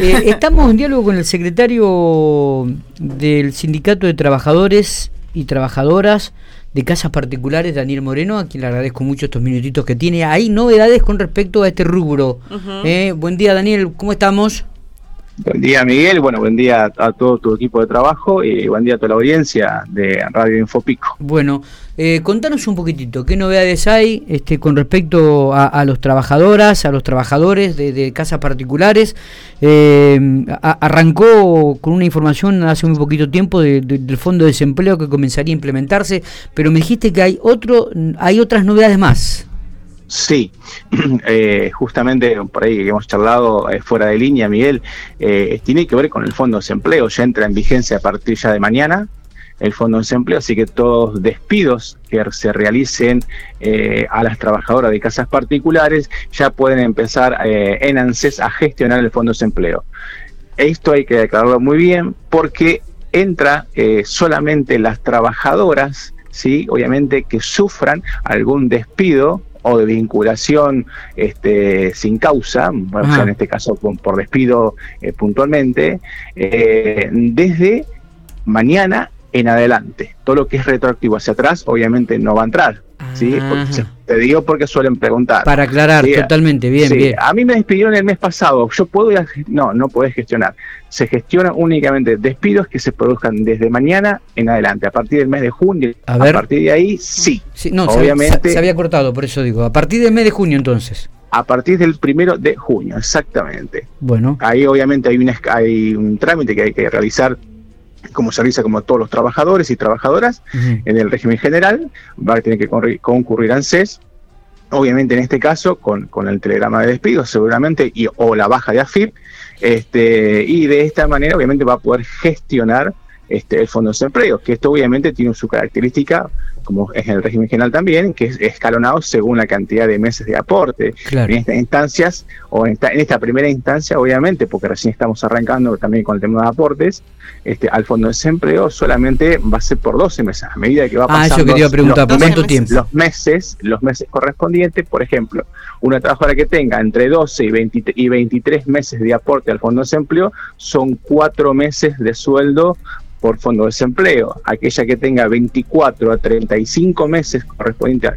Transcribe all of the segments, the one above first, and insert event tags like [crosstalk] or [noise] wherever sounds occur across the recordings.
Eh, estamos en diálogo con el secretario del Sindicato de Trabajadores y Trabajadoras de Casas Particulares, Daniel Moreno, a quien le agradezco mucho estos minutitos que tiene. Hay novedades con respecto a este rubro. Eh, buen día, Daniel, ¿cómo estamos? Buen día, Miguel. Bueno, buen día a todo tu equipo de trabajo y buen día a toda la audiencia de Radio Infopico. Bueno, eh, contanos un poquitito, ¿qué novedades hay este, con respecto a, los trabajadoras, a los trabajadores de, casas particulares? Eh, arrancó con una información hace muy poquito tiempo del Fondo de Desempleo que comenzaría a implementarse, pero me dijiste que hay, otro, hay otras novedades más. Sí, [clears throat] eh, justamente por ahí que hemos charlado eh, fuera de línea, Miguel, eh, tiene que ver con el Fondo de Desempleo, ya entra en vigencia a partir ya de mañana el Fondo de Desempleo, así que todos despidos que se realicen a las trabajadoras de casas particulares ya pueden empezar en ANSES a gestionar el Fondo de Desempleo. Esto hay que declararlo muy bien porque entra solamente las trabajadoras, ¿sí? obviamente que sufran algún despido o de vinculación este, sin causa, en este caso por, despido eh, puntualmente, eh, desde mañana en adelante. Todo lo que es retroactivo hacia atrás, obviamente no va a entrar. ¿sí? te digo porque suelen preguntar. Para aclarar, totalmente, bien, bien. A mí me despidieron el mes pasado, yo puedo ir a, No, no podés gestionar. Se gestiona únicamente despidos que se produzcan desde mañana en adelante, a partir del mes de junio. A, partir de ahí, sí. no, obviamente. Se había, cortado, por eso digo. A partir del mes de junio, entonces. A partir del primero de junio, exactamente. Bueno. Ahí obviamente hay, una, hay un trámite que hay que realizar como servicio como todos los trabajadores y trabajadoras en el régimen general, va a tener que concurrir a ANSES, obviamente en este caso con, con el telegrama de despido seguramente y, o la baja de AFIP, este, y de esta manera obviamente va a poder gestionar este, el Fondo de Desempleo, que esto obviamente tiene su característica como es en el régimen general también, que es escalonado según la cantidad de meses de aporte. En estas instancias, o en esta, en esta, primera instancia, obviamente, porque recién estamos arrancando también con el tema de aportes, este, al fondo de desempleo solamente va a ser por 12 meses, a medida que va pasando ah, yo quería preguntar, ¿por cuánto tiempo? Los meses, los meses correspondientes, por ejemplo, una trabajadora que tenga entre 12 y, 20, y 23 meses de aporte al fondo de desempleo, son cuatro meses de sueldo por fondo de desempleo. Aquella que tenga 24 a 35 meses correspondiente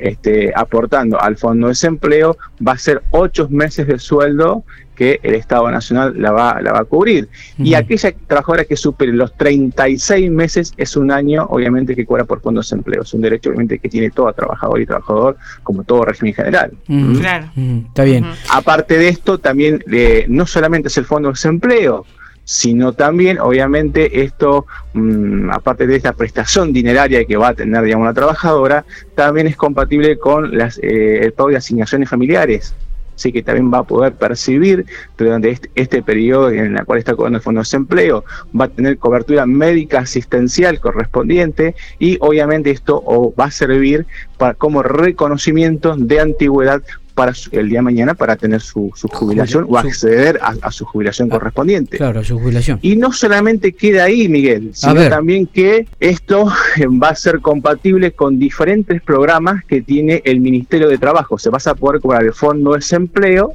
este, aportando al fondo de desempleo va a ser 8 meses de sueldo que el Estado Nacional la va, la va a cubrir. Y aquella trabajadora que supere los 36 meses es un año, obviamente, que cobra por fondo de desempleo. Es un derecho, obviamente, que tiene todo trabajador y trabajador, como todo régimen general. Claro. Está bien. Aparte de esto, también eh, no solamente es el fondo de desempleo, sino también, obviamente, esto, mm, aparte de esta prestación dineraria que va a tener, digamos, la trabajadora, también es compatible con las, eh, el pago de asignaciones familiares. Así que también va a poder percibir durante este, este periodo en el cual está cobrando el Fondo de Desempleo, va a tener cobertura médica asistencial correspondiente y obviamente esto va a servir para, como reconocimiento de antigüedad para el día de mañana para tener su, jubilación o acceder a, su jubilación ah, correspondiente. Claro, a su jubilación. Y no solamente queda ahí, Miguel, sino también que esto [laughs] va a ser compatible con diferentes programas que tiene el Ministerio de Trabajo. Se vas a poder cobrar el Fondo de Desempleo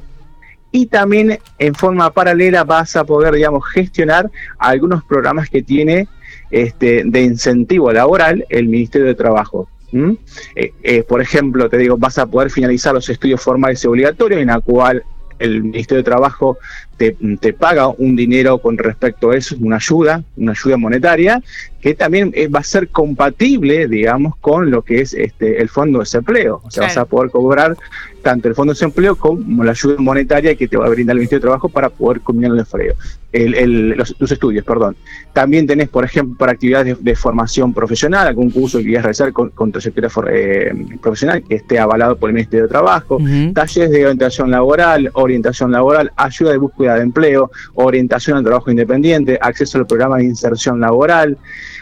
y también en forma paralela vas a poder, digamos, gestionar algunos programas que tiene este, de incentivo laboral el Ministerio de Trabajo. Eh, eh, por ejemplo, te digo, vas a poder finalizar los estudios formales y obligatorios, en la cual el Ministerio de Trabajo te, paga un dinero con respecto a eso, una ayuda, una ayuda monetaria, que también eh, va a ser compatible, digamos, con lo que es este el Fondo de Desempleo. O sea, vas a poder cobrar tanto el Fondo de Desempleo como la ayuda monetaria que te va a brindar el Ministerio de Trabajo para poder combinar el empleo, el, los, estudios, perdón. También tenés, por ejemplo, para actividades de, formación profesional, algún curso que quieras realizar con, con trayectoria eh, profesional que esté avalado por el Ministerio de Trabajo, talleres de orientación laboral, orientación laboral, ayuda de búsqueda de empleo, orientación al trabajo independiente, acceso al programa de inserción laboral,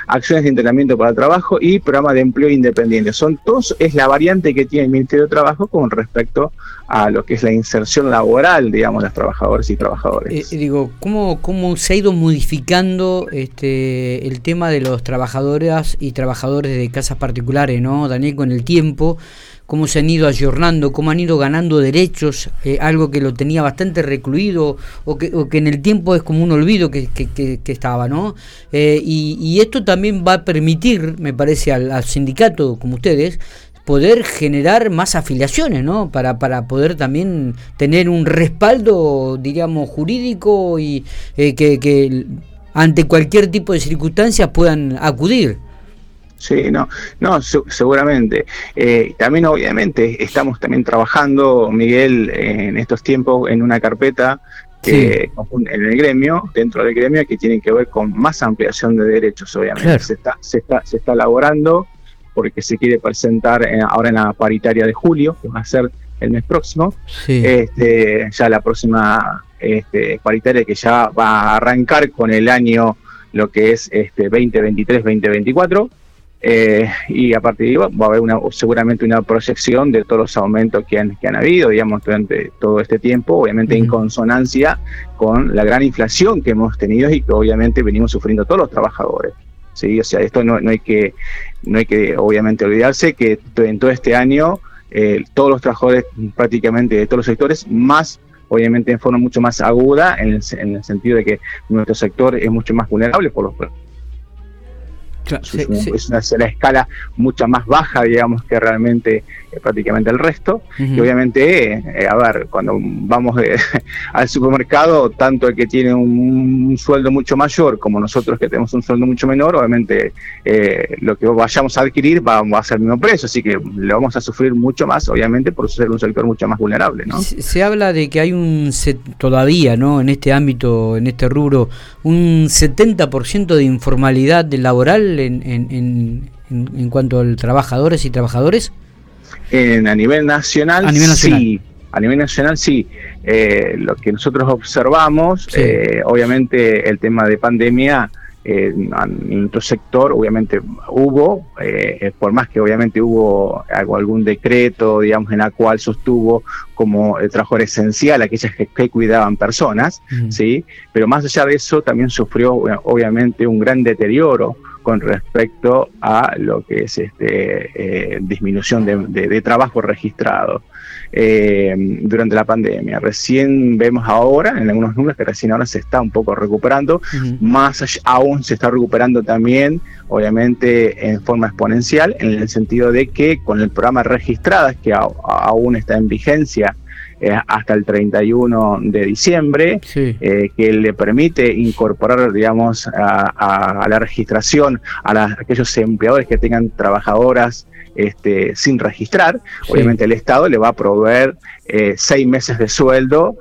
acciones de entrenamiento para el trabajo y programa de empleo independiente. Son todos, es la variante que tiene el Ministerio de Trabajo con respecto a lo que es la inserción laboral, digamos, de los trabajadores y trabajadores. Eh, digo, ¿cómo, ¿cómo se ha ido modificando este el tema de los trabajadoras y trabajadores de casas particulares, ¿no, Daniel, con el tiempo? Cómo se han ido ayornando, cómo han ido ganando derechos, eh, algo que lo tenía bastante recluido o que, o que, en el tiempo es como un olvido que, estaba, ¿no? Eh, y, esto también va a permitir, me parece, al, sindicato como ustedes, poder generar más afiliaciones, ¿no? Para, para poder también tener un respaldo, digamos, jurídico y eh, que ante cualquier tipo de circunstancias puedan acudir. Sí, no, no, seguramente. Eh, también obviamente estamos también trabajando, Miguel, en estos tiempos en una carpeta que en el gremio, dentro del gremio, que tiene que ver con más ampliación de derechos, obviamente. Se, está, se, está, se está elaborando porque se quiere presentar ahora en la paritaria de julio, que va a ser el mes próximo. Este, ya la próxima este, paritaria que ya va a arrancar con el año lo que es este 2023-2024 eh, y a partir de ahí va a haber una, seguramente una proyección de todos los aumentos que han, que han habido, digamos, durante todo este tiempo, obviamente en consonancia con la gran inflación que hemos tenido y que obviamente venimos sufriendo todos los trabajadores. ¿sí? O sea, esto no, no, hay que, no hay que obviamente olvidarse que en todo este año eh, todos los trabajadores prácticamente de todos los sectores, más obviamente en forma mucho más aguda, en el, en el sentido de que nuestro sector es mucho más vulnerable por los es, una, escala mucho más baja, digamos, que realmente eh, prácticamente el resto. Y obviamente, eh, a ver, cuando vamos [laughs] al supermercado, tanto el que tiene un, sueldo mucho mayor como nosotros que tenemos un sueldo mucho menor, obviamente eh, lo que vayamos a adquirir va, a ser el mismo precio, así que lo vamos a sufrir mucho más, obviamente, por ser un sector mucho más vulnerable. ¿no? Se, habla de que hay un, todavía, ¿no? En este ámbito, en este rubro, un 70% de informalidad laboral en, en, cuanto a trabajadores y trabajadores? En, a nivel nacional, sí. A nivel nacional sí. Eh, lo que nosotros observamos, eh, obviamente el tema de pandemia en nuestro sector obviamente hubo, eh, por más que obviamente hubo algún decreto, digamos, en la cual sostuvo como el trabajo esencial aquellas que, cuidaban personas, ¿sí? Pero más allá de eso también sufrió obviamente un gran deterioro con respecto a lo que es este, eh, disminución de, trabajo registrado eh, durante la pandemia. Recién vemos ahora en algunos números que recién ahora se está un poco recuperando, más aún se está recuperando también, obviamente en forma exponencial, en el sentido de que con el programa registradas, que aún está en vigencia, hasta el 31 de diciembre, eh, que le permite incorporar, digamos, a, la registración a, aquellos empleadores que tengan trabajadoras este, sin registrar. Obviamente el Estado le va a proveer eh, seis meses de sueldo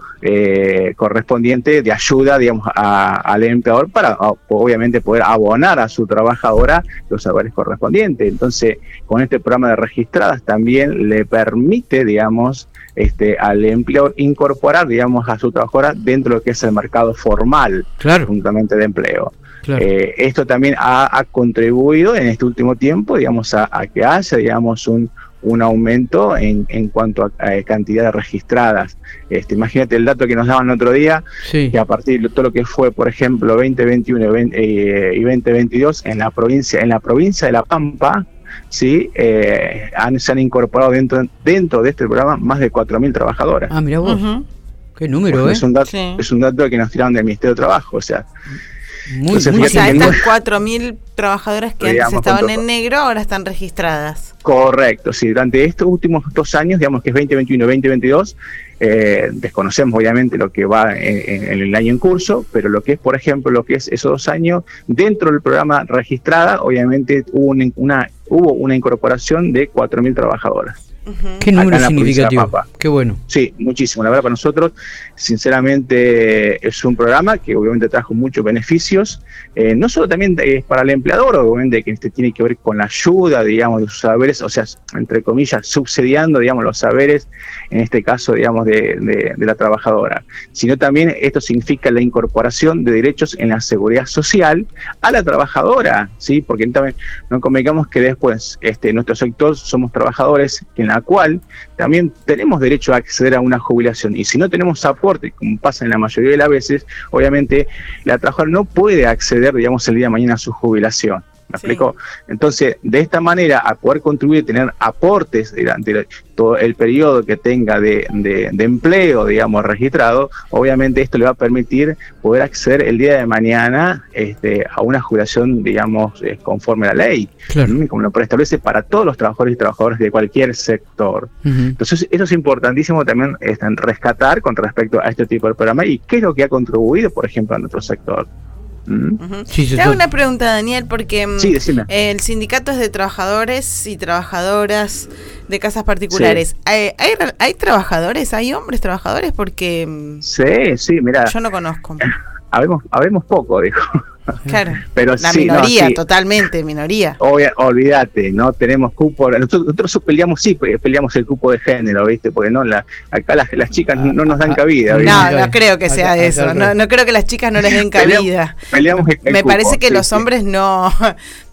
correspondiente de ayuda, digamos, al empleador para obviamente poder abonar a su trabajadora los saberes correspondientes. Entonces, con este programa de registradas también le permite, digamos, este, al empleador incorporar, digamos, a su trabajadora dentro de lo que es el mercado formal, claro. juntamente de empleo. Eh, esto también ha, contribuido en este último tiempo, digamos, a, que haya, digamos, un, un aumento en, en cuanto a, a, cantidad registradas. Este, imagínate el dato que nos daban el otro día, que a partir de todo lo que fue, por ejemplo, 2021 y 2022 eh, en la provincia, en la provincia de La Pampa, ¿sí? Eh, han, se han incorporado dentro, dentro de este programa más de 4.000 trabajadoras. Ah, mira vos. Qué número, ¿eh? Es un, dato, es un dato que nos tiraron del Ministerio de Trabajo, o sea. Muy, o sea, estas 4.000 trabajadoras que antes estaban en negro ahora están registradas. Correcto, sí. Durante estos últimos dos años, digamos que es 2021 2022, eh, desconocemos obviamente lo que va en, el año en curso, pero lo que es, por ejemplo, lo que es esos dos años, dentro del programa registrada, obviamente hubo una, hubo una incorporación de 4.000 trabajadoras. Qué número significativo. Qué bueno. Sí, muchísimo. La verdad, para nosotros, sinceramente, es un programa que obviamente trajo muchos beneficios. Eh, no solo también es para el empleador, obviamente, que este tiene que ver con la ayuda, digamos, de sus saberes, o sea, entre comillas, subsidiando, digamos, los saberes, en este caso, digamos, de, la trabajadora, sino también esto significa la incorporación de derechos en la seguridad social a la trabajadora, ¿sí? Porque también no convengamos que después, este, nuestro sector somos trabajadores que la cual también tenemos derecho a acceder a una jubilación. Y si no tenemos aporte, como pasa en la mayoría de las veces, obviamente la trabajadora no puede acceder, digamos, el día de mañana a su jubilación. ¿Me explico? Entonces, de esta manera, a poder contribuir, tener aportes durante todo el periodo que tenga de, empleo, digamos, registrado, obviamente esto le va a permitir poder acceder el día de mañana este, a una jubilación, digamos, eh, conforme a la ley, como lo preestablece para todos los trabajadores y trabajadoras de cualquier sector. Entonces, eso es importantísimo también este, rescatar con respecto a este tipo de programa y qué es lo que ha contribuido, por ejemplo, a nuestro sector. Te hago una pregunta, Daniel, porque mm, el sindicato es de trabajadores y trabajadoras de casas particulares. ¿Hay, hay, trabajadores? ¿Hay hombres trabajadores? Porque. Mm, sí, sí, mira. Yo no conozco. [laughs] Habemos, habemos poco, dijo. [laughs] Claro, pero la minoría, totalmente minoría. olvídate, no tenemos cupo. Nosotros, peleamos, sí, peleamos el cupo de género, ¿viste? Porque no, la, acá las, las chicas no nos dan cabida. No, no creo que sea eso. No, no creo que las chicas no les den [laughs] cabida. Peleamos, Me parece que los hombres [laughs] no,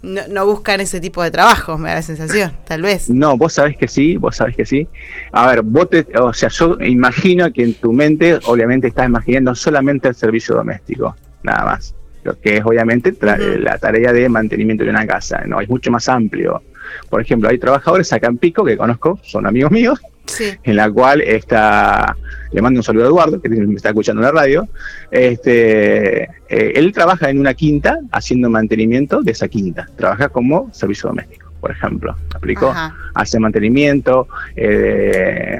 no, buscan ese tipo de trabajo, me da la sensación, tal vez. No, vos sabés que sí, vos sabés que sí. A ver, vos te, o sea, yo imagino que en tu mente, obviamente, estás imaginando solamente el servicio doméstico, nada más lo que es obviamente la tarea de mantenimiento de una casa, ¿no? Es mucho más amplio. Por ejemplo, hay trabajadores acá en Pico que conozco, son amigos míos, en la cual está, le mando un saludo a Eduardo, que me está escuchando en la radio, este, eh, él trabaja en una quinta haciendo mantenimiento de esa quinta, trabaja como servicio doméstico por ejemplo. ¿Me explico? Hace mantenimiento, eh,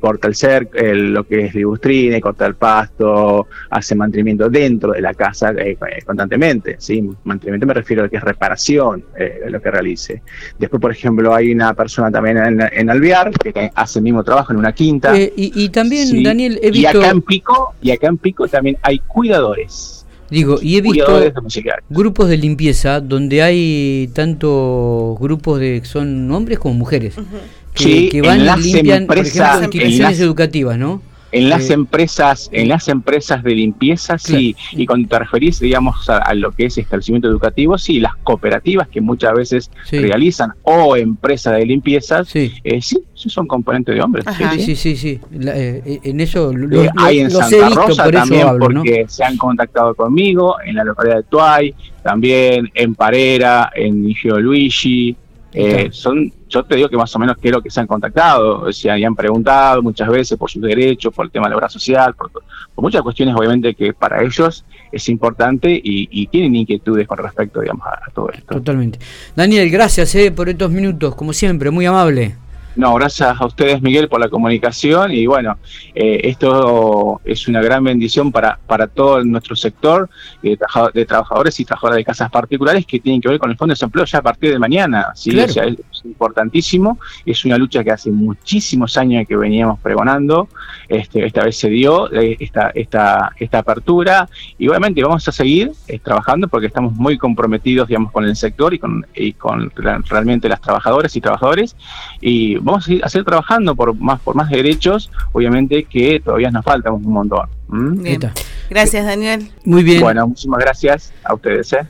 corta el cerco, lo que es libustrine, corta el pasto, hace mantenimiento dentro de la casa eh, constantemente. ¿sí? Mantenimiento me refiero a que es reparación eh, lo que realice. Después, por ejemplo, hay una persona también en, en Alvear que hace el mismo trabajo en una quinta. Eh, y, también, Daniel, he visto... Y acá en Pico, y acá en Pico también hay cuidadores. Digo, y he visto grupos de limpieza donde hay tanto grupos de que hombres como mujeres que, van y limpian, por ejemplo, instituciones educativas, ¿no? En las empresas, en las empresas de limpieza, sí, y cuando te referís, digamos, a, lo que es establecimiento educativo, sí, las cooperativas que muchas veces realizan o empresas de limpieza, sí, eh, sí, son componentes de hombres. Sí, sí, sí, eh, en eso lo, eh, hay en Santa Rosa también porque se han contactado conmigo, en la localidad de Tuay, también en Parera, en Igio Luigi, eh, son, yo te digo que más o menos quiero que se han contactado, se han preguntado muchas veces por sus derechos, por el tema de la obra social, por, muchas cuestiones obviamente que para ellos es importante y, tienen inquietudes con respecto digamos, a, todo esto. Totalmente. Daniel, gracias eh, por estos minutos, como siempre, muy amable. No, gracias a ustedes, Miguel, por la comunicación y bueno, eh, esto es una gran bendición para, para todo nuestro sector de, trabajadores y trabajadoras de casas particulares que tienen que ver con el Fondo de Desempleo ya a partir de mañana. ¿sí? es importantísimo, es una lucha que hace muchísimos años que veníamos pregonando, este, esta vez se dio eh, esta, esta, esta apertura y obviamente vamos a seguir eh, trabajando porque estamos muy comprometidos digamos, con el sector y con, y con realmente las trabajadoras y trabajadores y vamos a, seguir trabajando por más, por más derechos, obviamente que todavía nos falta un montón. Gracias, Daniel. Muy bien. Bueno, muchísimas gracias a ustedes. ¿eh?